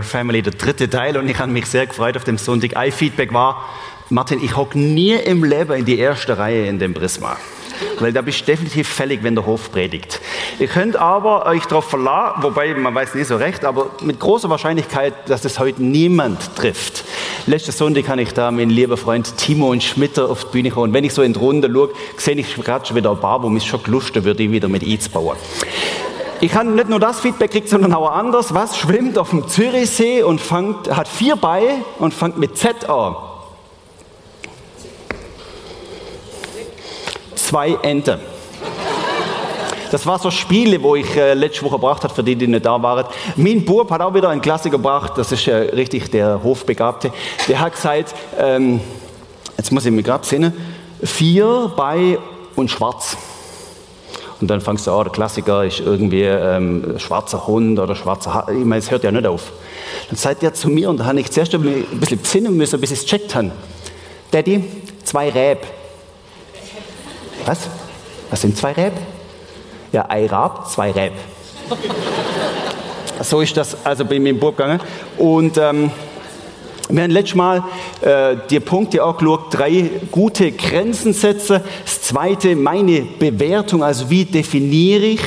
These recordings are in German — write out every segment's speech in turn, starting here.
Are Family, der dritte Teil. Und ich habe mich sehr gefreut auf dem Sonntag. Ein Feedback war, Martin, ich hocke nie im Leben in die erste Reihe in dem Prisma. Weil da bist du definitiv fällig, wenn der Hof predigt. Ihr könnt aber euch darauf verlassen, wobei man weiß nicht so recht, aber mit großer Wahrscheinlichkeit, dass es heute niemand trifft. Letzten Sonntag kann ich da meinen lieben Freund Timo und Schmitter auf die Bühne kommen. Und wenn ich so in die Runde schaue, sehe ich gerade schon wieder ein paar, wo mich schon gelustet wird, die wieder mit einzubauen. Ich habe nicht nur das Feedback gekriegt, sondern auch anders. Was schwimmt auf dem Zürichsee und fangt, hat vier Beine und fängt mit Z an? Zwei Ente. Das war so Spiele, wo ich äh, letzte Woche gebracht habe, für die, die nicht da waren. Mein Bub hat auch wieder ein Klasse gebracht, das ist äh, richtig der Hofbegabte. Der hat gesagt, ähm, jetzt muss ich mich gerade sehen, vier bei und schwarz. Und dann fangst du an, der Klassiker ist irgendwie ähm, schwarzer Hund oder schwarzer Haar. Ich meine, es hört ja nicht auf. Dann sagt er zu mir, und da habe ich zuerst ein bisschen besinnen müssen, bis ich es checkt habe. Daddy, zwei Räb. Was? Was sind zwei Räb? Ja, ein Rab, zwei Räb. so ist das also bei mir im Burg gegangen. Und ähm, wir haben letztes Mal äh, die Punkte auch geschaut, drei gute Grenzen setzen. Das zweite, meine Bewertung, also wie definiere ich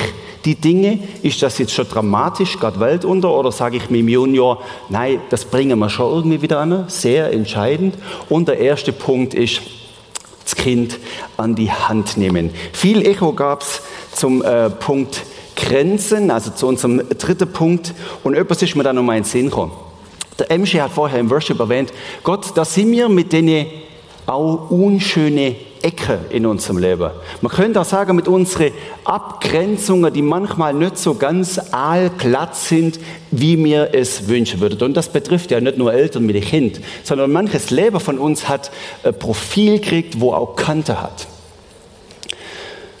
die Dinge? Ist das jetzt schon dramatisch, gerade Welt unter, oder sage ich mir im Junior, nein, das bringen wir schon irgendwie wieder an? Sehr entscheidend. Und der erste Punkt ist, das Kind an die Hand nehmen. Viel Echo gab es zum äh, Punkt Grenzen, also zu unserem dritten Punkt. Und etwas ist mir dann um einen Sinn gekommen. Der Emsche hat vorher im Worship erwähnt, Gott, da sind wir mit denen auch unschöne Ecke in unserem Leben. Man könnte auch sagen, mit unseren Abgrenzungen, die manchmal nicht so ganz aalglatt sind, wie wir es wünschen würden. Und das betrifft ja nicht nur Eltern mit dem Kind, sondern manches Leben von uns hat ein Profil gekriegt, wo auch Kante hat.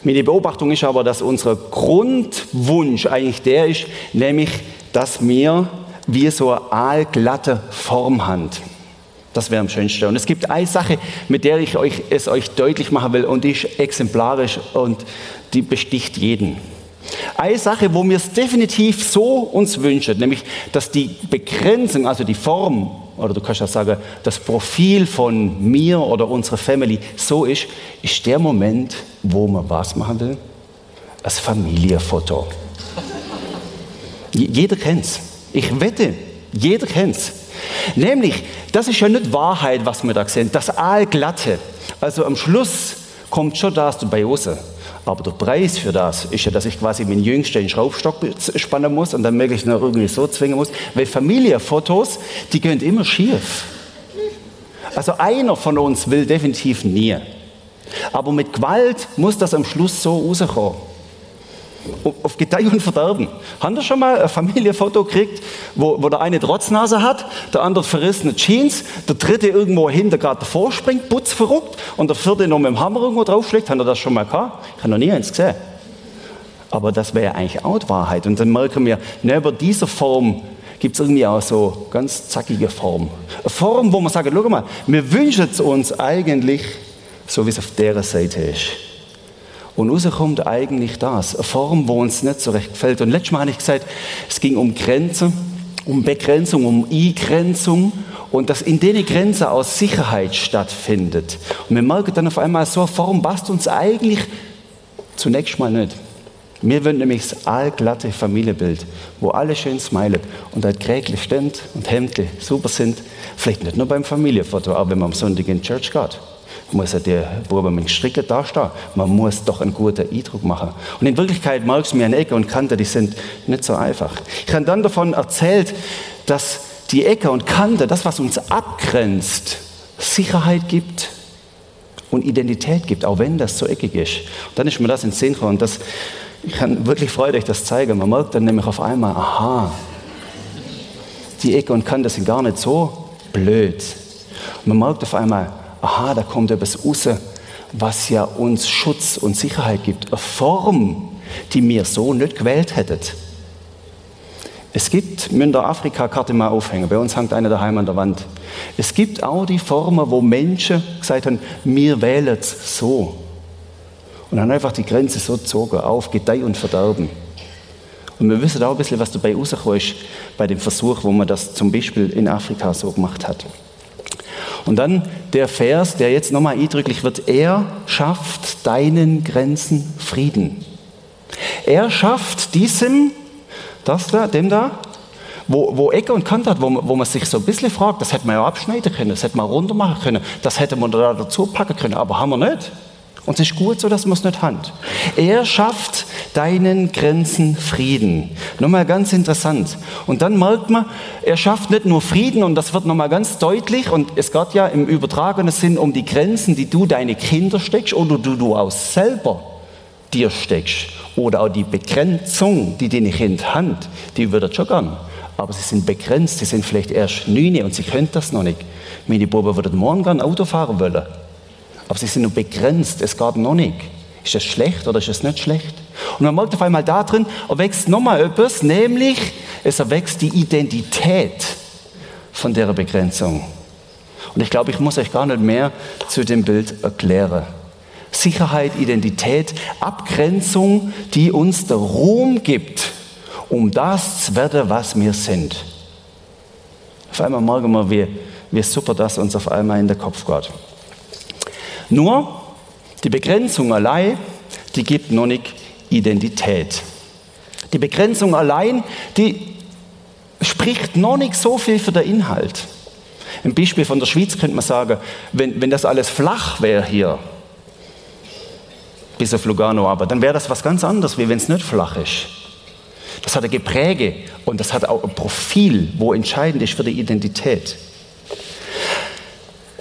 Meine Beobachtung ist aber, dass unser Grundwunsch eigentlich der ist, nämlich, dass wir wie so eine aalglatte Form haben. Das wäre am schönsten. Und es gibt eine Sache, mit der ich euch, es euch deutlich machen will, und die ist exemplarisch und die besticht jeden. Eine Sache, wo wir es definitiv so uns wünschen, nämlich, dass die Begrenzung, also die Form, oder du kannst ja sagen, das Profil von mir oder unserer Family so ist, ist der Moment, wo man was machen will? Das Familienfoto. Jeder kennt es. Ich wette, jeder kennt es. Nämlich, das ist ja nicht Wahrheit, was wir da sehen. Das Aalglatte. Also am Schluss kommt schon das dabei raus. Aber der Preis für das ist ja, dass ich quasi meinen Jüngsten Schraubstock spannen muss und dann möglichst noch irgendwie so zwingen muss. Weil Familienfotos, die gehen immer schief. Also einer von uns will definitiv nie. Aber mit Gewalt muss das am Schluss so rauskommen auf Gedeih und Verderben. Haben ihr schon mal ein Familienfoto gekriegt, wo, wo der eine Trotznase hat, der andere verrissene Jeans, der dritte irgendwo hinter gerade davor springt, putzverrückt und der vierte noch mit dem Hammer irgendwo draufschlägt? Habt ihr das schon mal gehabt? Ich habe noch nie eins gesehen. Aber das wäre eigentlich auch die Wahrheit. Und dann merken wir, neben dieser Form gibt es irgendwie auch so ganz zackige Form. Eine Form, wo man sagt, schau mal, wir wünschen es uns eigentlich, so wie es auf der Seite ist. Und rauskommt eigentlich das, eine Form, wo uns nicht so recht gefällt. Und letztes Mal habe ich gesagt, es ging um Grenzen, um Begrenzung, um Eingrenzung und dass in denen Grenzen aus Sicherheit stattfindet. Und wir merken dann auf einmal, so eine Form passt uns eigentlich zunächst mal nicht. Wir wollen nämlich das allglatte Familienbild, wo alle schön smilen und halt Krägel stimmt und Hemden super sind. Vielleicht nicht nur beim Familienfoto, aber wenn man am Sonntag in die Church geht muss ja der Buber mit Stricken dastehen. Man muss doch einen guten Eindruck machen. Und in Wirklichkeit merkst du mir an Ecke und Kante, die sind nicht so einfach. Ich habe dann davon erzählt, dass die Ecke und Kante, das, was uns abgrenzt, Sicherheit gibt und Identität gibt, auch wenn das so eckig ist. Und dann ist mir das in Sinn gekommen. Und das, ich kann wirklich freuen, euch das zeigen. Man merkt dann nämlich auf einmal, aha, die Ecke und Kante sind gar nicht so blöd. Man merkt auf einmal, aha, da kommt etwas raus, was ja uns Schutz und Sicherheit gibt. Eine Form, die wir so nicht gewählt hätten. Es gibt, Münder Afrika-Karte mal aufhängen, bei uns hängt eine daheim an der Wand. Es gibt auch die Formen, wo Menschen gesagt haben, wir wählen es so. Und dann einfach die Grenze so gezogen auf Gedeih und Verderben. Und Und wir wissen auch ein bisschen, was dabei rausgekommen ist bei dem Versuch, wo man das zum Beispiel in Afrika so gemacht hat. Und dann der Vers, der jetzt nochmal eindrücklich wird, er schafft deinen Grenzen Frieden. Er schafft diesem, das da, dem da, wo, wo Ecke und Kante hat, wo, wo man sich so ein bisschen fragt, das hätte man ja abschneiden können, das hätte man runter machen können, das hätte man da dazu packen können, aber haben wir nicht. Und es ist gut so, dass man es nicht hat. Er schafft deinen Grenzen Frieden. Nochmal ganz interessant. Und dann merkt man, er schafft nicht nur Frieden, und das wird nochmal ganz deutlich, und es geht ja im übertragenen Sinn um die Grenzen, die du deine Kinder steckst oder du, du auch selber dir steckst. Oder auch die Begrenzung, die deine Kinder haben, die würdet schon gern. Aber sie sind begrenzt, sie sind vielleicht erst neun und sie können das noch nicht. Meine Buben würden morgen gern Auto fahren wollen. Aber sie sind nur begrenzt, es geht noch nicht. Ist das schlecht oder ist es nicht schlecht? Und man merkt auf einmal da drin, erwächst nochmal etwas, nämlich es erwächst die Identität von der Begrenzung. Und ich glaube, ich muss euch gar nicht mehr zu dem Bild erklären. Sicherheit, Identität, Abgrenzung, die uns der Ruhm gibt, um das zu werden, was wir sind. Auf einmal merken wir, wie, wie super das uns auf einmal in den Kopf geht. Nur die Begrenzung allein, die gibt noch nicht Identität. Die Begrenzung allein, die spricht noch nicht so viel für den Inhalt. Im Beispiel von der Schweiz könnte man sagen, wenn, wenn das alles flach wäre hier, bis auf Lugano aber, dann wäre das was ganz anderes, wie wenn es nicht flach ist. Das hat ein Gepräge und das hat auch ein Profil, wo entscheidend ist für die Identität.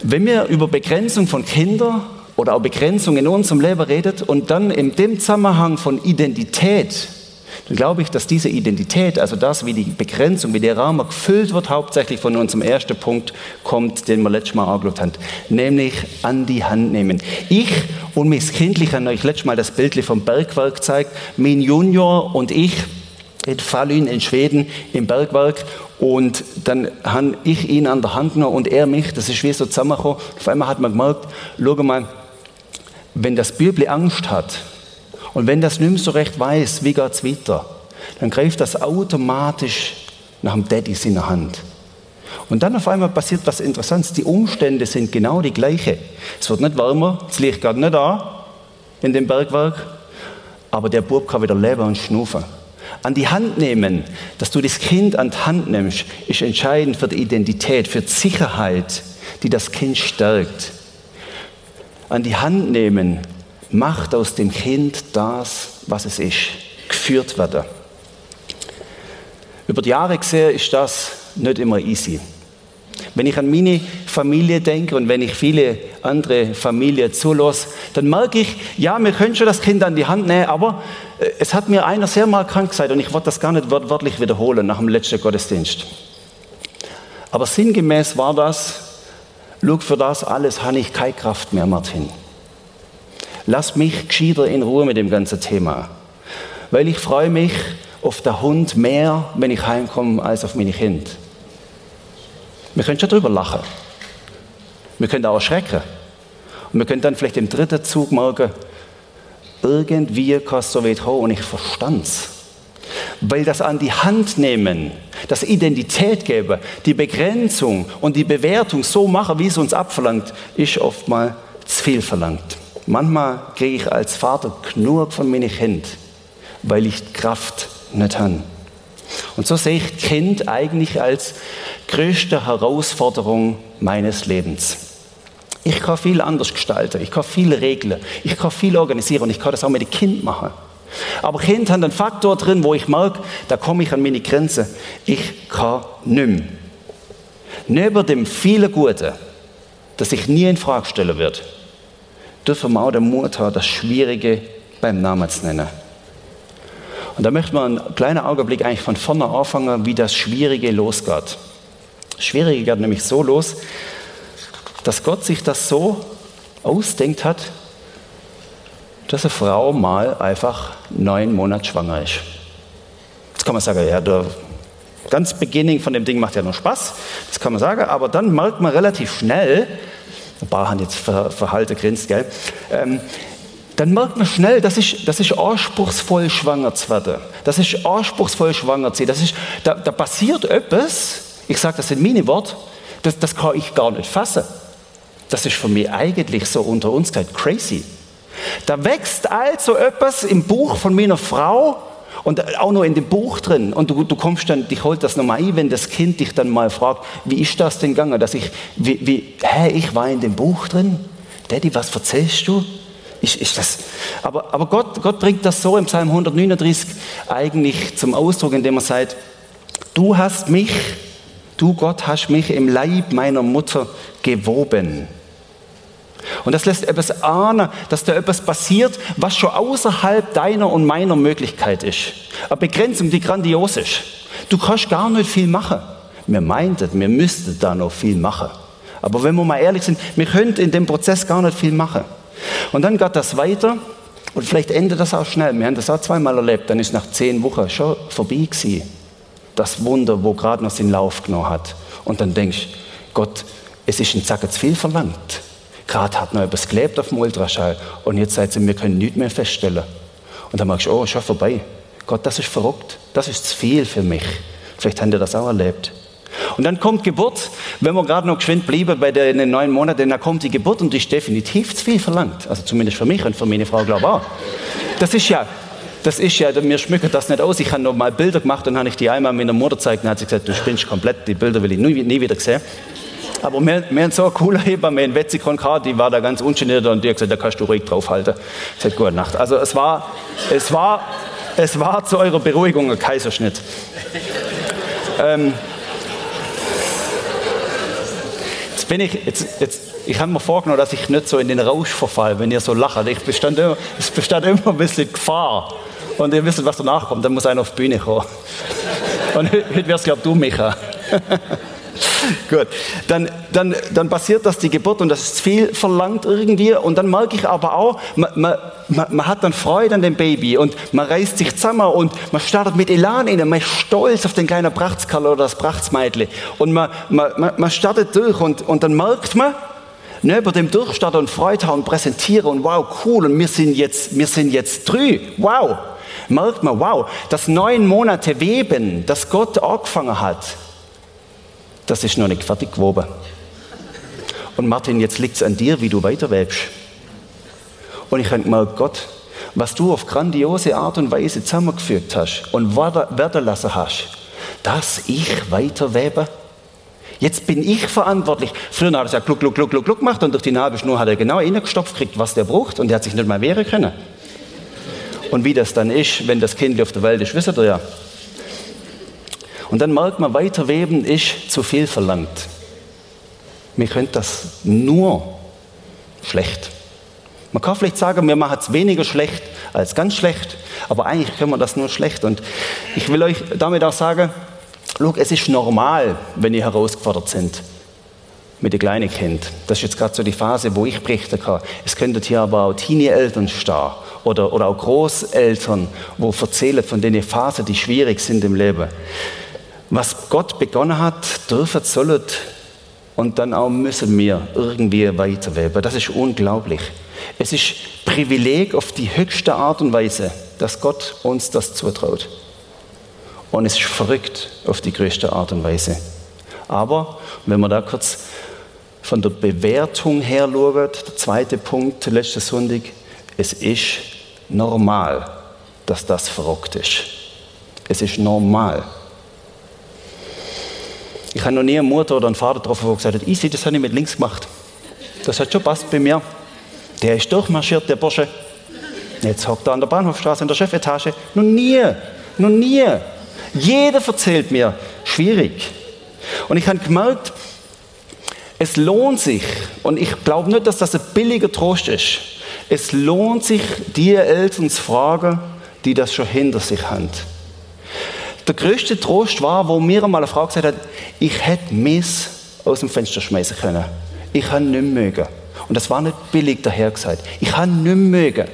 Wenn wir über Begrenzung von Kindern oder auch Begrenzung in unserem Leben redet und dann in dem Zusammenhang von Identität, dann glaube ich, dass diese Identität, also das, wie die Begrenzung, wie der Rahmen gefüllt wird, hauptsächlich von unserem ersten Punkt kommt, den wir letztes Mal angeschaut haben, nämlich an die Hand nehmen. Ich und mein Kindlich haben euch letztes Mal das Bild vom Bergwerk gezeigt, mein Junior und ich in Fallin in Schweden im Bergwerk und dann habe ich ihn an der Hand genommen und er mich, das ist wie so zusammengekommen. Auf einmal hat man gemerkt, schau mal, wenn das Bübli Angst hat und wenn das nicht mehr so recht weiß, wie geht es weiter, dann greift das automatisch nach dem Daddy in der Hand. Und dann auf einmal passiert was Interessantes. Die Umstände sind genau die gleiche. Es wird nicht wärmer, das Licht geht nicht an in dem Bergwerk, aber der Bub kann wieder leben und schnufen an die Hand nehmen, dass du das Kind an die Hand nimmst, ist entscheidend für die Identität, für die Sicherheit, die das Kind stärkt. An die Hand nehmen macht aus dem Kind das, was es ist, geführt werden. Über die Jahre gesehen ist das nicht immer easy. Wenn ich an meine Familie denke und wenn ich viele andere Familien zulasse, dann merke ich, ja, wir können schon das Kind an die Hand nehmen, aber äh, es hat mir einer sehr mal krank gesagt und ich wollte das gar nicht wörtlich wiederholen nach dem letzten Gottesdienst. Aber sinngemäß war das, schau, für das alles habe ich keine Kraft mehr, Martin. Lass mich gescheiter in Ruhe mit dem ganzen Thema. Weil ich freue mich auf den Hund mehr, wenn ich heimkomme, als auf meine Kinder. Wir können schon drüber lachen. Wir können auch erschrecken. Und wir können dann vielleicht im dritten Zug merken, irgendwie es so weit kommen und ich verstand es. Weil das an die Hand nehmen, das Identität geben, die Begrenzung und die Bewertung so machen, wie es uns abverlangt, ist oftmals zu viel verlangt. Manchmal kriege ich als Vater genug von meinem Kind, weil ich die Kraft nicht habe. Und so sehe ich Kind eigentlich als größte Herausforderung meines Lebens. Ich kann viel anders gestalten, ich kann viel regeln, ich kann viel organisieren und ich kann das auch mit dem Kind machen. Aber Kind hat einen Faktor drin, wo ich merke, da komme ich an meine Grenze. Ich kann nicht mehr. Neben dem vielen Guten, das ich nie in Frage stellen wird, dürfen wir auch den Mut haben, das Schwierige beim Namen zu nennen. Und da möchte man einen kleinen Augenblick eigentlich von vorne anfangen, wie das Schwierige losgeht. Das Schwierige geht nämlich so los, dass Gott sich das so ausdenkt hat, dass eine Frau mal einfach neun Monate schwanger ist. Jetzt kann man sagen, ja, der ganz Beginning von dem Ding macht ja noch Spaß, das kann man sagen, aber dann merkt man relativ schnell, ein paar haben jetzt Verhalte grinst, gell, ähm, dann merkt man schnell, das ist, das ist anspruchsvoll schwanger zu werden. Das ist anspruchsvoll schwanger zu sein. Das ist, da, da passiert etwas, ich sage das in meine Worte, das, das kann ich gar nicht fassen. Das ist für mich eigentlich so unter uns gesagt crazy. Da wächst also etwas im Buch von meiner Frau und auch noch in dem Buch drin. Und du, du kommst dann, dich holt das nochmal ein, wenn das Kind dich dann mal fragt, wie ist das denn gegangen? Dass ich, wie, wie, hä, ich war in dem Buch drin? Daddy, was erzählst du? Ist, ist das, aber aber Gott, Gott bringt das so im Psalm 139 eigentlich zum Ausdruck, indem er sagt, du hast mich, du Gott hast mich im Leib meiner Mutter gewoben. Und das lässt etwas ahnen, dass da etwas passiert, was schon außerhalb deiner und meiner Möglichkeit ist. Eine Begrenzung, die grandios ist. Du kannst gar nicht viel machen. Wir meinten, wir müssten da noch viel machen. Aber wenn wir mal ehrlich sind, wir können in dem Prozess gar nicht viel machen. Und dann geht das weiter und vielleicht endet das auch schnell. Wir haben das auch zweimal erlebt. Dann ist nach zehn Wochen schon vorbei gewesen. Das Wunder, wo gerade noch seinen Lauf genommen hat. Und dann denkst du, Gott, es ist ein Zack zu viel verlangt. Gerade hat noch etwas gelebt auf dem Ultraschall und jetzt sagt sie, wir können nichts mehr feststellen. Und dann merkst du, oh, schon vorbei. Gott, das ist verrückt. Das ist zu viel für mich. Vielleicht habt ihr das auch erlebt. Und dann kommt Geburt, wenn wir gerade noch geschwind bleiben bei den neun Monaten, dann kommt die Geburt und die ist definitiv zu viel verlangt. Also zumindest für mich und für meine Frau, glaube ich auch. Das ist ja, das ist ja, mir schmückt das nicht aus. Ich habe noch mal Bilder gemacht und habe ich die einmal meiner Mutter gezeigt und hat sie gesagt, du spinnst komplett, die Bilder will ich nie, nie wieder sehen. Aber wir, wir haben so eine coole Hebamme in Wetzikon gehabt, die war da ganz ungeniert und die hat gesagt, da kannst du ruhig draufhalten. Ich sagte, gute Nacht. Also es war, es war, es war zu eurer Beruhigung ein Kaiserschnitt. ähm, Jetzt bin ich, jetzt, jetzt, ich habe mir vorgenommen, dass ich nicht so in den Rausch verfalle, wenn ihr so lacht. Ich bestand immer, es bestand immer ein bisschen Gefahr. Und ihr wisst, was danach kommt, dann muss einer auf die Bühne kommen. Und heute wirst, glaube du, Micha. Gut, dann, dann, dann passiert das die Geburt und das ist viel verlangt irgendwie. Und dann merke ich aber auch, man, man, man, hat dann Freude an dem Baby und man reißt sich zusammen und man startet mit Elan in, man ist stolz auf den kleinen Brachtskerl oder das Brachtsmeidli. Und man, man, man startet durch und, und dann merkt man, neben dem Durchstarten und Freude haben und präsentieren und wow, cool, und wir sind jetzt, wir sind jetzt drei, wow. Merkt man, wow, das neun Monate Weben, das Gott angefangen hat, das ist noch nicht fertig gewoben. Und Martin, jetzt liegt es an dir, wie du weiterwebst. Und ich habe gemerkt, Gott, was du auf grandiose Art und Weise zusammengefügt hast und werden lassen hast, dass ich weiterwebe. Jetzt bin ich verantwortlich. Früher hat er es ja gluck, gluck, gluck, gluck, gemacht und durch die Nabelschnur hat er genau reingestopft gekriegt, was der braucht und der hat sich nicht mal wehren können. Und wie das dann ist, wenn das Kind auf der Welt ist, wisst ihr ja. Und dann merkt man, weiterweben ist zu viel verlangt. Wir können das nur schlecht. Man kann vielleicht sagen, wir machen es weniger schlecht als ganz schlecht, aber eigentlich können wir das nur schlecht. Und ich will euch damit auch sagen, Look, es ist normal, wenn ihr herausgefordert sind mit dem kleinen Kind. Das ist jetzt gerade so die Phase, wo ich berichten kann. Es könnten hier aber auch Teenie-Eltern stehen oder, oder auch Großeltern, wo erzählen von den Phasen, die schwierig sind im Leben was Gott begonnen hat, dürfen, sollen und dann auch müssen wir irgendwie weiterweben. Das ist unglaublich. Es ist Privileg auf die höchste Art und Weise, dass Gott uns das zutraut. Und es ist verrückt auf die größte Art und Weise. Aber wenn wir da kurz von der Bewertung her schauen, der zweite Punkt, letzte Sonntag, es ist normal, dass das verrückt ist. Es ist normal. Ich habe noch nie eine Mutter oder einen Vater getroffen, der gesagt hat, easy, das habe ich mit links gemacht. Das hat schon passt bei mir. Der ist durchmarschiert, der Bursche. Jetzt hockt er an der Bahnhofstraße in der Chefetage. Noch nie, noch nie. Jeder erzählt mir, schwierig. Und ich habe gemerkt, es lohnt sich, und ich glaube nicht, dass das ein billiger Trost ist, es lohnt sich, die Eltern zu fragen, die das schon hinter sich haben. Der größte Trost war, wo mir einmal eine Frau gesagt hat, ich hätte Miss aus dem Fenster schmeißen können. Ich habe nicht mögen. Und das war nicht billig daher gesagt. Ich habe nicht mögen.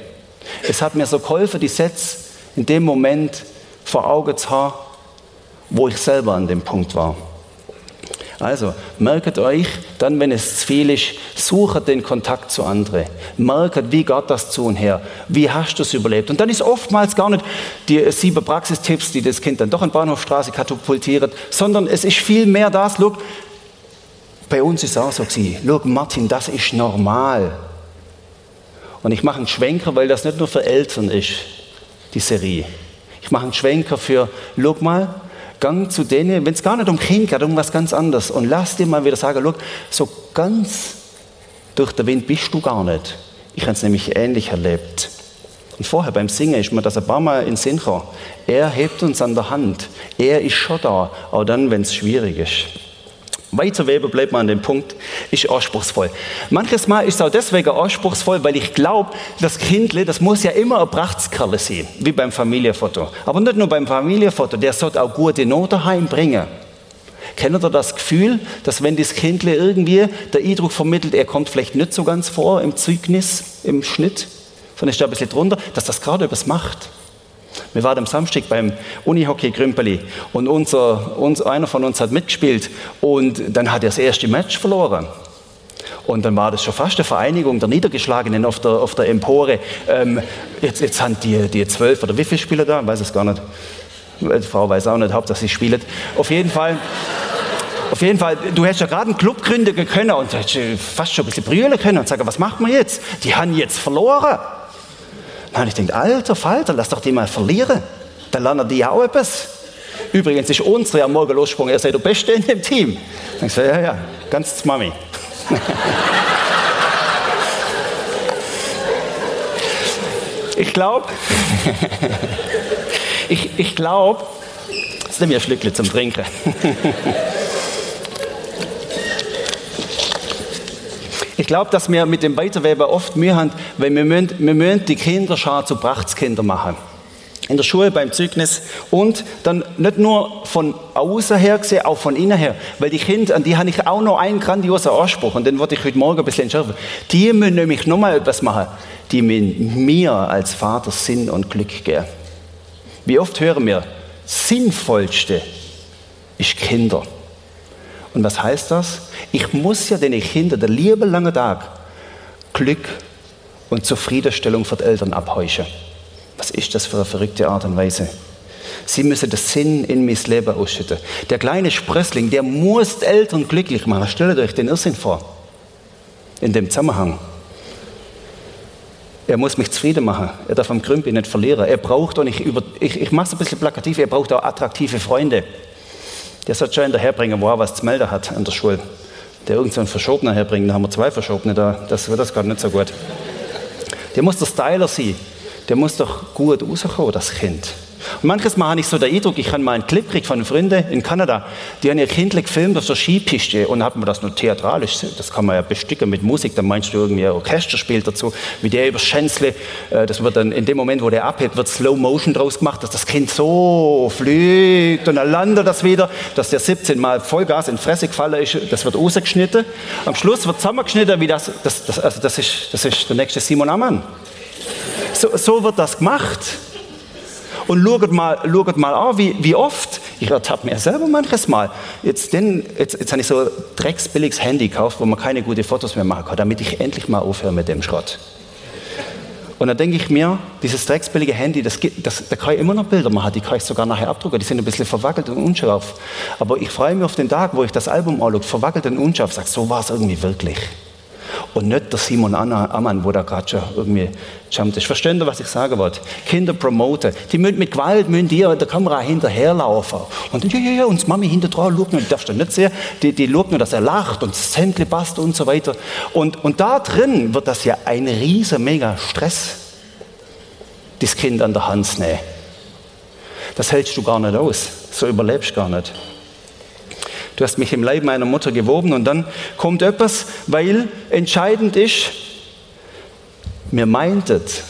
Es hat mir so geholfen, die Sätze in dem Moment vor Augen zu haben, wo ich selber an dem Punkt war. Also, merkt euch, dann, wenn es zu viel ist, sucht den Kontakt zu anderen. Merkt, wie geht das zu und her? Wie hast du es überlebt? Und dann ist oftmals gar nicht die sieben Praxistipps, die das Kind dann doch in Bahnhofstraße katapultiert, sondern es ist viel mehr das, look, bei uns ist es auch so gewesen. Look, Martin, das ist normal. Und ich mache einen Schwenker, weil das nicht nur für Eltern ist, die Serie. Ich mache einen Schwenker für, look mal, gang zu denen, wenn es gar nicht um Kind geht, um was ganz anderes. Und lass dir mal wieder sagen, look, so ganz durch den Wind bist du gar nicht. Ich habe es nämlich ähnlich erlebt. Und vorher beim Singen ist mir das ein paar Mal in Sinn gekommen. Er hebt uns an der Hand. Er ist schon da, auch dann, wenn es schwierig ist. Weiterweben bleibt man an dem Punkt, ist anspruchsvoll. Manches Mal ist es auch deswegen anspruchsvoll, weil ich glaube, das Kindle, das muss ja immer ein Prachtskerle sein, wie beim Familienfoto. Aber nicht nur beim Familienfoto, der sollte auch gute Noten heimbringen. Kennt ihr das Gefühl, dass wenn das Kindle irgendwie der Eindruck vermittelt, er kommt vielleicht nicht so ganz vor im Zeugnis, im Schnitt, sondern ist da ein bisschen drunter, dass das gerade etwas macht? Wir waren am Samstag beim Unihockey Grümpeli und unser, uns, einer von uns hat mitgespielt und dann hat er das erste Match verloren. Und dann war das schon fast eine Vereinigung der Niedergeschlagenen auf der, auf der Empore. Ähm, jetzt, jetzt haben die, die zwölf oder wie viele Spieler da? Ich weiß es gar nicht. Die Frau weiß auch nicht, Hauptsache sie spielt. Auf jeden Fall. Auf jeden Fall, du hättest ja gerade einen Club gründen können und fast schon ein bisschen brüllen können und sagen, was machen wir jetzt? Die haben jetzt verloren. Dann habe ich gedacht, alter Falter, lass doch die mal verlieren. Dann lernen die auch etwas. Übrigens ist unsere am Morgen losgesprungen, er sei der Beste in dem Team. Dann ich so, ja, ja, ganz Mami. ich glaube, ich, ich glaube, jetzt nehme ich ein Schlückchen zum Trinken. glaube, dass wir mit dem Weiterweben oft Mühe haben, weil wir müssen, wir müssen die Kinderschar zu Prachtskinder machen. In der Schule, beim Zeugnis und dann nicht nur von außen her gesehen, auch von innen her. Weil die Kinder, an die habe ich auch noch einen grandiosen Anspruch und den wollte ich heute Morgen ein bisschen entschärfen. Die müssen nämlich nochmal etwas machen. Die müssen mir als Vater Sinn und Glück geben. Wie oft hören wir, sinnvollste ist Kinder. Und was heißt das? Ich muss ja den Kindern den lieben langen Tag Glück und Zufriedenstellung für die Eltern abheuchen. Was ist das für eine verrückte Art und Weise? Sie müssen den Sinn in mein Leben ausschütten. Der kleine Sprössling, der muss die Eltern glücklich machen. Stellt euch den Irrsinn vor. In dem Zusammenhang. Er muss mich zufrieden machen. Er darf am Krümpi nicht verlieren. Er braucht auch nicht über, ich, ich mache es ein bisschen plakativ, er braucht auch attraktive Freunde. Der sollte schon daherbringen, wo er was zu melden hat an der Schule. Der irgendeinen so Verschobener herbringen, da haben wir zwei Verschobene da. Das wird das gerade nicht so gut. Der muss der Styler sein. Der muss doch gut rauskommen, das Kind. Und manches Mal habe ich so den Eindruck, ich habe mal einen Clip gekriegt von Freunden in Kanada, die haben ihr Kind gefilmt auf der Skipiste und haben mir das nur theatralisch, das kann man ja bestücken mit Musik, dann meinst du irgendwie ein Orchester spielt dazu, wie der über Schänzle, äh, das wird dann in dem Moment, wo der abhebt, wird Slow Motion draus gemacht, dass das Kind so fliegt und dann landet das wieder, dass der 17 Mal Vollgas in die Fresse gefallen ist, das wird rausgeschnitten. Am Schluss wird zusammengeschnitten, wie das, das, das, also das, ist, das ist der nächste Simon Ammann. So, so wird das gemacht. Und schaut mal, schaut mal an, wie, wie oft, ich ertappe mir selber manches Mal, jetzt, denn, jetzt, jetzt habe ich so ein drecksbilliges Handy gekauft, wo man keine guten Fotos mehr machen kann, damit ich endlich mal aufhöre mit dem Schrott. Und dann denke ich mir, dieses drecksbillige Handy, das, das, da kann ich immer noch Bilder machen, die kann ich sogar nachher abdrucken, die sind ein bisschen verwackelt und unscharf. Aber ich freue mich auf den Tag, wo ich das Album anschaue, verwackelt und unscharf, sage, so war es irgendwie wirklich und nicht der Simon Ammann, wo da gerade schon irgendwie jumpt ist. Verstehen Sie, was ich sagen wollte? Kinder promoten. Die müssen mit Gewalt müssen die der Kamera hinterherlaufen. Und dann, ja, ja, ja, und Mami hinter dran schaut nur, darfst du nicht sehen, die, die schaut nur, dass er lacht und das Hemdle passt und so weiter. Und, und da drin wird das ja ein riesen, mega Stress, das Kind an der Hand zu nehmen. Das hältst du gar nicht aus. So überlebst du gar nicht. Du hast mich im Leib meiner Mutter gewoben. Und dann kommt etwas, weil entscheidend ist, mir meintet,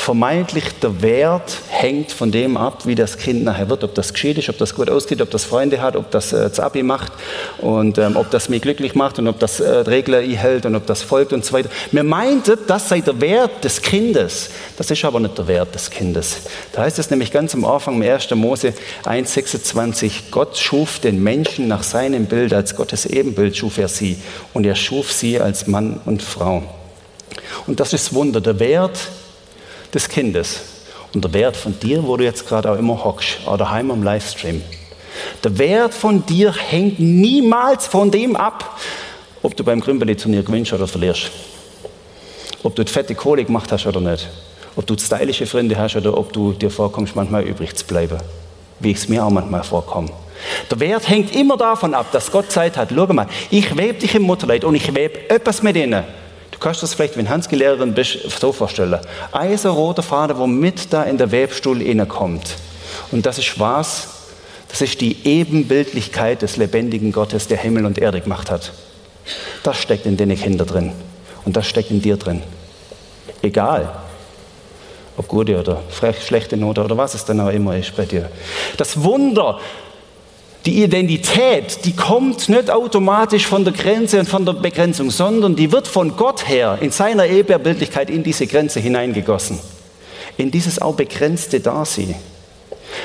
vermeintlich der Wert hängt von dem ab, wie das Kind nachher wird, ob das geschieht ist, ob das gut ausgeht, ob das Freunde hat, ob das äh, das Abi macht und ähm, ob das mich glücklich macht und ob das äh, Regler hält und ob das folgt und so weiter. Mir meinte, das sei der Wert des Kindes. Das ist aber nicht der Wert des Kindes. Da heißt es nämlich ganz am Anfang im 1. Mose 1,26, Gott schuf den Menschen nach seinem Bild, als Gottes Ebenbild schuf er sie und er schuf sie als Mann und Frau. Und das ist Wunder, der Wert des Kindes und der Wert von dir, wo du jetzt gerade auch immer hockst, auch daheim am Livestream. Der Wert von dir hängt niemals von dem ab, ob du beim Grünbelly-Turnier gewinnst oder verlierst. Ob du die fette Kohle gemacht hast oder nicht. Ob du stylische Freunde hast oder ob du dir vorkommst, manchmal übrig zu bleiben. Wie es mir auch manchmal vorkommt. Der Wert hängt immer davon ab, dass Gott Zeit hat. Schau mal, ich webe dich im Mutterleid und ich webe etwas mit ihnen kannst du das vielleicht, wenn Handgelehrerin bist, so vorstellen. Ein so roter Faden, der mit da in der Webstuhl kommt. Und das ist was? Das ist die Ebenbildlichkeit des lebendigen Gottes, der Himmel und Erde gemacht hat. Das steckt in den Kindern drin. Und das steckt in dir drin. Egal, ob gute oder schlechte Note oder was es dann auch immer ist bei dir. Das Wunder, die Identität, die kommt nicht automatisch von der Grenze und von der Begrenzung, sondern die wird von Gott her in seiner Eberbildlichkeit in diese Grenze hineingegossen. In dieses auch begrenzte Dasein.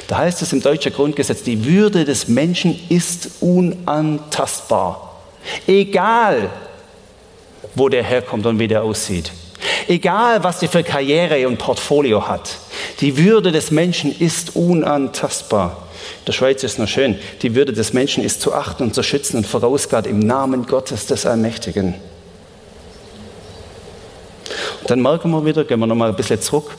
Da heißt es im deutschen Grundgesetz, die Würde des Menschen ist unantastbar. Egal, wo der herkommt und wie der aussieht. Egal, was der für Karriere und Portfolio hat. Die Würde des Menschen ist unantastbar. Der Schweiz ist noch schön. Die Würde des Menschen ist zu achten und zu schützen und vorausgeht im Namen Gottes des Allmächtigen. Und dann merken wir wieder, gehen wir nochmal ein bisschen zurück,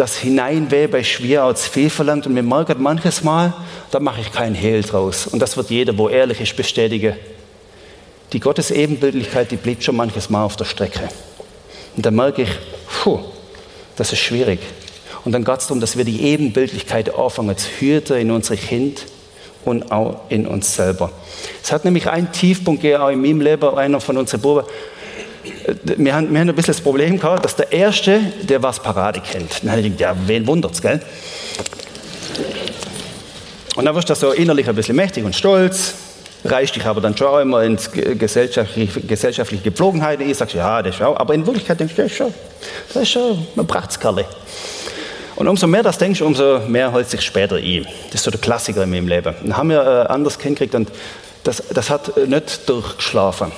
das Hineinweben ist schwer als viel verlangt und wir merken manches Mal, da mache ich keinen Hehl draus. Und das wird jeder, wo ehrlich ist, bestätigen. Die Gottes Ebenbildlichkeit, die blieb schon manches Mal auf der Strecke. Und da merke ich, puh, das ist schwierig. Und dann geht es darum, dass wir die Ebenbildlichkeit anfangen zu hüten in unsere Kind und auch in uns selber. Es hat nämlich einen Tiefpunkt gegeben, auch in meinem Leben, einer von unseren Buben. Wir haben, wir haben ein bisschen das Problem gehabt, dass der Erste, der was Parade kennt. Dann habe ich gedacht, ja, wen wundert's, gell? Und dann wirst du so innerlich ein bisschen mächtig und stolz, reicht dich aber dann schon auch immer ins gesellschaftliche, gesellschaftliche Gepflogenheiten. Ich sage, ja, das ist auch, aber in Wirklichkeit denkst du, das ist schon, das ist schon ein Prachtskerle. Und umso mehr das denkst, umso mehr holt sich später ein. Das ist so der Klassiker in meinem Leben. Dann haben wir äh, anders kennengelernt und das, das hat äh, nicht durchgeschlafen.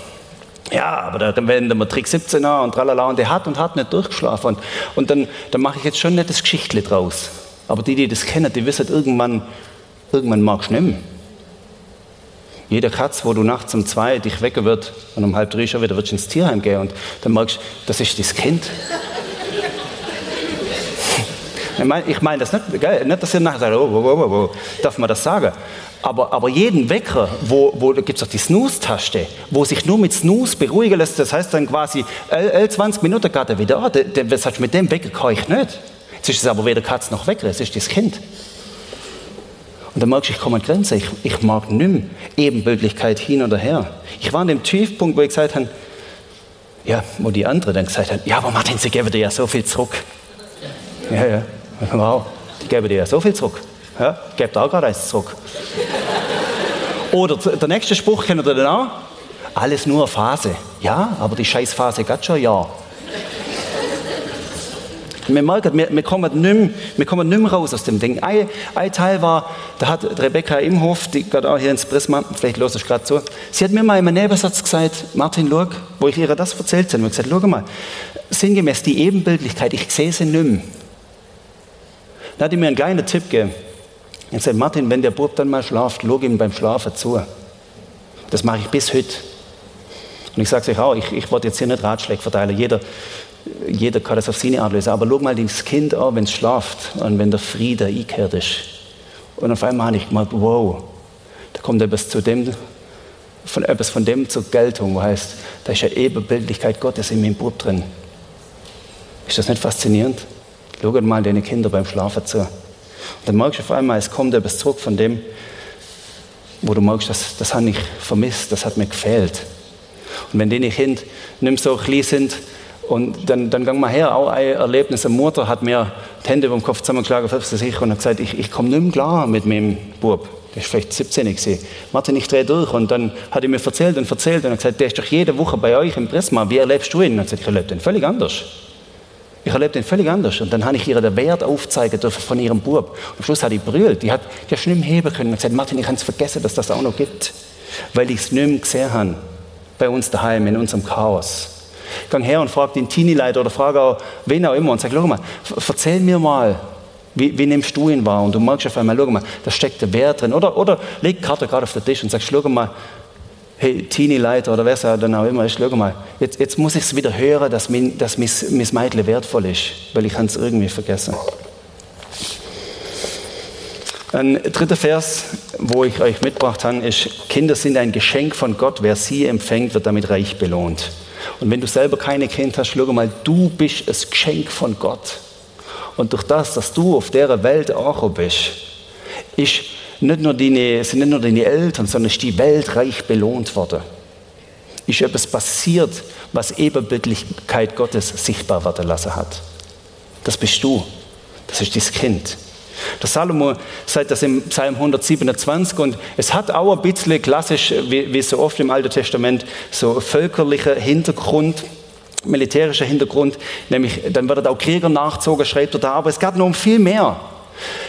Ja, aber dann wenden wir Trick 17 an und tralala und der hat und hat nicht durchgeschlafen. Und, und dann, dann mache ich jetzt schon nicht das Geschichtle draus. Aber die, die das kennen, die wissen, irgendwann, irgendwann magst du nicht mehr. Jeder Katz, wo du nachts um zwei dich wecken wird und um halb drei schon wieder wird ins Tierheim gehen und dann magst du, das ist das Kind. Ich meine ich mein das nicht, gell? nicht, dass ihr nachher sagt, oh, oh, oh, oh, darf man das sagen? Aber, aber jeden Wecker, wo, wo gibt es doch die Snooze-Taste, wo sich nur mit Snooze beruhigen lässt, das heißt dann quasi, äh, 20 Minuten geht er wieder an. Was du, mit dem Wecker kann ich nicht. Jetzt ist es aber weder Katz noch Wecker, es ist das Kind. Und dann merkst du, ich komme an Grenzen, ich, ich mag nicht mehr Ebenbildlichkeit hin oder her. Ich war an dem Tiefpunkt, wo ich gesagt habe, ja, wo die andere dann gesagt hat, ja, aber Martin, sie geben dir ja so viel zurück. Ja, ja. Wow, die geben dir ja so viel zurück. Ja, gebt auch gerade eins zurück. Oder der nächste Spruch kennt ihr den auch? Alles nur Phase. Ja, aber die Scheißphase geht schon Jahr. Wir merken, wir, wir, kommen nicht mehr, wir kommen nicht mehr raus aus dem Ding. Ein, ein Teil war, da hat Rebecca Imhof, die geht auch hier ins Prisma, vielleicht los ich gerade zu, sie hat mir mal in einem Nebensatz gesagt, Martin, schau, wo ich ihr das erzählt habe, und gesagt, schau mal, sinngemäß die Ebenbildlichkeit, ich sehe sie nicht mehr. Da hat er mir einen kleinen Tipp gegeben. Er sagt, Martin, wenn der Bub dann mal schlaft, schau ihm beim Schlafen zu. Das mache ich bis heute. Und ich sage euch auch, ich, ich wollte jetzt hier nicht Ratschläge verteilen. Jeder, jeder kann das auf seine Art lösen. Aber schau mal das Kind an, wenn es schlaft und wenn der Friede eingekehrt ist. Und auf einmal habe ich gemerkt, wow, da kommt etwas zu dem, von etwas von dem zur Geltung, wo heißt, da ist eine Ebenbildlichkeit Gottes in meinem Bub drin. Ist das nicht faszinierend? Schau mal deine Kinder beim Schlafen zu. Und dann merkst du auf einmal, es kommt etwas zurück von dem, wo du merkst, das, das habe ich vermisst, das hat mir gefehlt. Und wenn deine Kinder nicht mehr so klein sind Und dann, dann gang mal her, auch ein Erlebnis. Eine Mutter hat mir die Hände über den Kopf zusammengeschlagen, auf sich und hat gesagt, ich, ich komme nicht mehr klar mit meinem Bub. Der ist vielleicht 17 gewesen. Martin, ich drehe durch. Und dann hat er mir erzählt und erzählt und hat gesagt, der ist doch jede Woche bei euch im Prisma. Wie erlebst du ihn? Und hat gesagt, ich erlebe den völlig anders. Ich erlebe den völlig anders. Und dann habe ich ihr den Wert aufzeigen von ihrem Bub. Am Schluss hat die brüllt. Die hat, die hat nicht mehr heben können. Und gesagt, Martin, ich habe es vergessen, dass das auch noch gibt. Weil ich es nicht mehr gesehen habe. Bei uns daheim, in unserem Chaos. Ich gehe her und frage den Teenie-Leiter oder frage auch wen auch immer und sage, schau mal, erzähl mir mal, wie, wie, nimmst du ihn wahr? Und du merkst auf einmal, schau mal, da steckt der Wert drin. Oder, oder leg die Karte gerade auf den Tisch und sagst, schau mal, hey, Teenie-Leiter oder es dann auch immer ist, schau mal, jetzt, jetzt muss ich es wieder hören, dass mein, dass mein, mein Mädchen wertvoll ist, weil ich es irgendwie vergessen. Ein dritter Vers, wo ich euch mitgebracht habe, ist, Kinder sind ein Geschenk von Gott, wer sie empfängt, wird damit reich belohnt. Und wenn du selber keine Kind hast, schau mal, du bist ein Geschenk von Gott. Und durch das, dass du auf der Welt auch bist, ist nicht nur deine, sind nicht nur deine Eltern, sondern ist die Welt reich belohnt worden. Ist etwas passiert, was Ebenbildlichkeit Gottes sichtbar werden lassen hat. Das bist du. Das ist dein Kind. Der Salomo sagt das im Psalm 127 und es hat auch ein bisschen klassisch, wie, wie so oft im Alten Testament, so völkerlicher Hintergrund, militärischer Hintergrund, nämlich dann wird auch Krieger nachzogen, schreibt er da, aber es geht noch um viel mehr.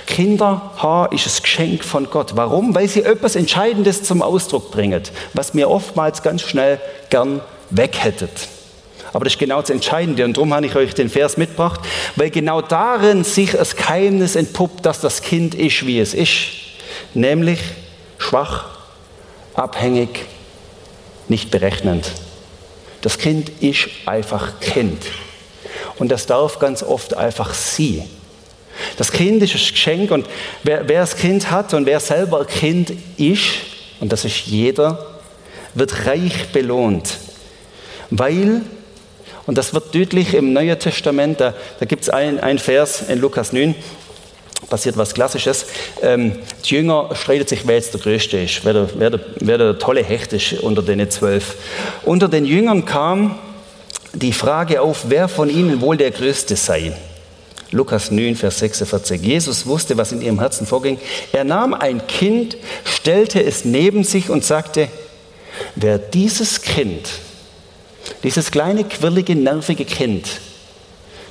Kinder haben ist ein Geschenk von Gott. Warum? Weil sie etwas Entscheidendes zum Ausdruck bringen, was mir oftmals ganz schnell gern weg hättet. Aber das ist genau das Entscheidende und darum habe ich euch den Vers mitgebracht, weil genau darin sich das Geheimnis entpuppt, dass das Kind ist, wie es ist. Nämlich schwach, abhängig, nicht berechnend. Das Kind ist einfach Kind. Und das darf ganz oft einfach sie. Das Kind ist ein Geschenk und wer, wer das Kind hat und wer selber ein Kind ist, und das ist jeder, wird reich belohnt. Weil und das wird deutlich im Neuen Testament, da, da gibt es einen Vers in Lukas 9, passiert was Klassisches. Ähm, die Jünger streiten sich, wer jetzt der Größte ist, wer der, wer, der, wer der tolle Hecht ist unter den zwölf. Unter den Jüngern kam die Frage auf, wer von ihnen wohl der Größte sei. Lukas 9, Vers 46. Jesus wusste, was in ihrem Herzen vorging. Er nahm ein Kind, stellte es neben sich und sagte, wer dieses Kind dieses kleine, quirlige, nervige Kind,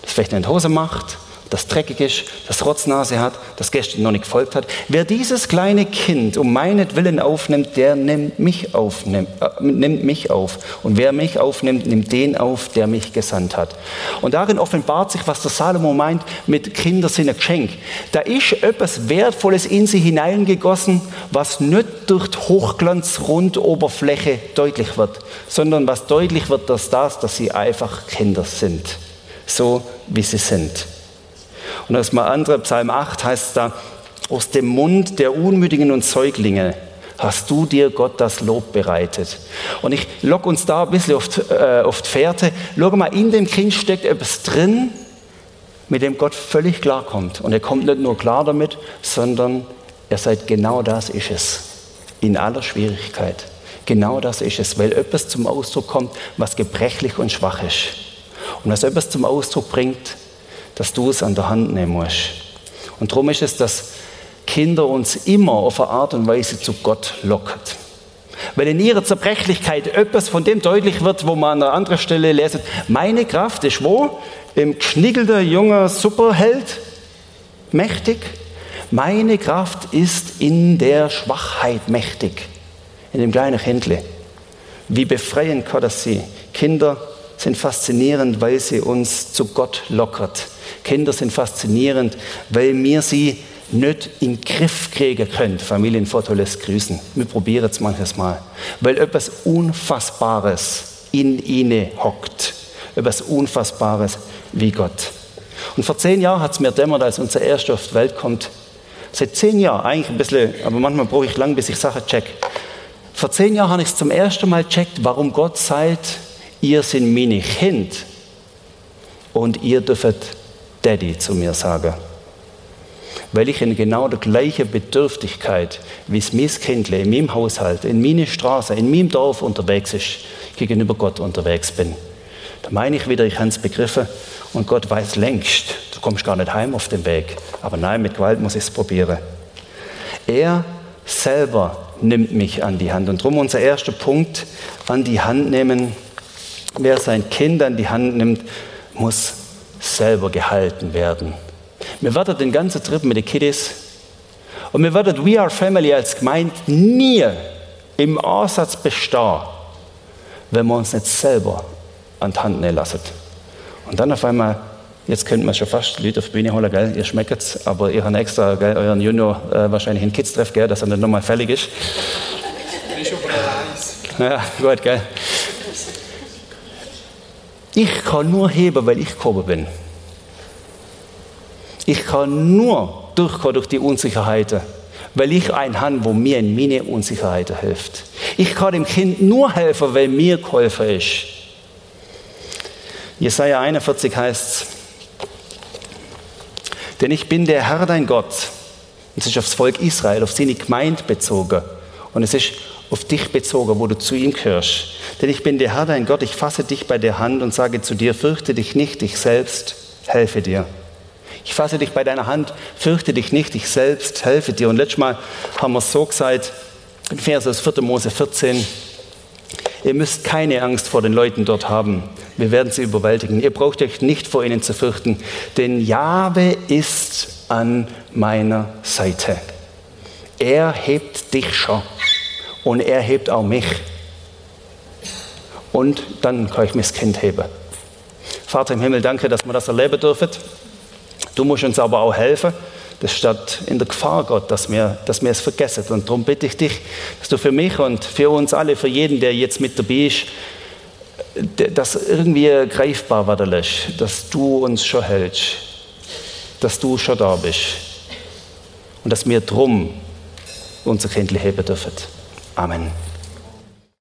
das vielleicht eine Hose macht, das dreckig ist, das Rotznase hat, das gestern noch nicht gefolgt hat. Wer dieses kleine Kind um meinetwillen aufnimmt, der nimmt mich, auf, nimmt, äh, nimmt mich auf. Und wer mich aufnimmt, nimmt den auf, der mich gesandt hat. Und darin offenbart sich, was der Salomo meint mit Kinder sind ein Geschenk. Da ist etwas Wertvolles in sie hineingegossen, was nicht durch die Hochglanz-Rundoberfläche deutlich wird, sondern was deutlich wird, dass das, dass sie einfach Kinder sind. So wie sie sind. Und das mal andere, Psalm 8 heißt da, aus dem Mund der Unmütigen und Säuglinge hast du dir Gott das Lob bereitet. Und ich lock uns da ein bisschen auf äh, auf die Fährte. Schau mal, in dem Kind steckt etwas drin, mit dem Gott völlig klarkommt. Und er kommt nicht nur klar damit, sondern er sagt, genau das ist es. In aller Schwierigkeit. Genau das ist es, weil etwas zum Ausdruck kommt, was gebrechlich und schwach ist. Und was etwas zum Ausdruck bringt, dass du es an der Hand nehmen musst. Und darum ist es, dass Kinder uns immer auf eine Art und Weise zu Gott lockert. Weil in ihrer Zerbrechlichkeit etwas von dem deutlich wird, wo man an einer anderen Stelle lesen, meine Kraft ist wo? Im geschnickelten junger Superheld, mächtig. Meine Kraft ist in der Schwachheit mächtig, in dem kleinen Kindle. Wie befreiend kann das sie? Kinder sind faszinierend, weil sie uns zu Gott lockert. Kinder sind faszinierend, weil wir sie nicht in den Griff kriegen können. Familienfoto lässt grüßen. Wir probieren es manches Mal. Weil etwas Unfassbares in ihnen hockt. Etwas Unfassbares wie Gott. Und vor zehn Jahren hat es mir dämmert, als unser Erster auf die Welt kommt. Seit zehn Jahren, eigentlich ein bisschen, aber manchmal brauche ich lang, bis ich Sachen check. Vor zehn Jahren habe ich es zum ersten Mal checkt, warum Gott sagt, ihr seid meine Kind und ihr dürft Daddy zu mir sagen. Weil ich in genau der gleichen Bedürftigkeit, wie es mein Kindle in meinem Haushalt, in meiner Straße, in meinem Dorf unterwegs ist, gegenüber Gott unterwegs bin. Da meine ich wieder, ich habe es begriffen und Gott weiß längst, du kommst gar nicht heim auf den Weg. Aber nein, mit Gewalt muss ich es probieren. Er selber nimmt mich an die Hand. Und darum unser erster Punkt, an die Hand nehmen. Wer sein Kind an die Hand nimmt, muss selber gehalten werden. Wir werden den ganzen Trip mit den Kiddies und wir werden We Are Family als Gemeinde nie im Ansatz bestehen, wenn wir uns nicht selber an die Hand nehmen lassen. Und dann auf einmal, jetzt könnte man schon fast Leute auf die Bühne holen, gell? ihr schmeckt es, aber ihr habt extra gell, euren Junior äh, wahrscheinlich in Kids-Treff, gell, dass er nicht nochmal fällig ist. Ich schon Ja, gut, gell. Ich kann nur heben, weil ich gekommen bin. Ich kann nur durchkommen durch die Unsicherheiten, weil ich einen habe, wo mir in meine Unsicherheiten hilft. Ich kann dem Kind nur helfen, weil mir geholfen ist. Jesaja 41 heißt denn ich bin der Herr dein Gott. Es ist aufs Volk Israel, auf seine Gemeinde bezogen. Und es ist auf dich bezogen, wo du zu ihm gehörst. Denn ich bin der Herr dein Gott, ich fasse dich bei der Hand und sage zu dir, fürchte dich nicht, ich selbst helfe dir. Ich fasse dich bei deiner Hand, fürchte dich nicht, ich selbst helfe dir. Und letztes Mal haben wir es so gesagt, in Vers aus 4. Mose 14, ihr müsst keine Angst vor den Leuten dort haben. Wir werden sie überwältigen. Ihr braucht euch nicht vor ihnen zu fürchten, denn Jahwe ist an meiner Seite. Er hebt dich schon und er hebt auch mich. Und dann kann ich mein Kind heben. Vater im Himmel, danke, dass wir das erleben dürfen. Du musst uns aber auch helfen. Das steht in der Gefahr, Gott, dass wir, dass wir es vergessen. Und darum bitte ich dich, dass du für mich und für uns alle, für jeden, der jetzt mit dabei ist, das irgendwie greifbar lässt, dass du uns schon hältst, dass du schon da bist und dass wir drum unser Kind heben dürfen. Amen.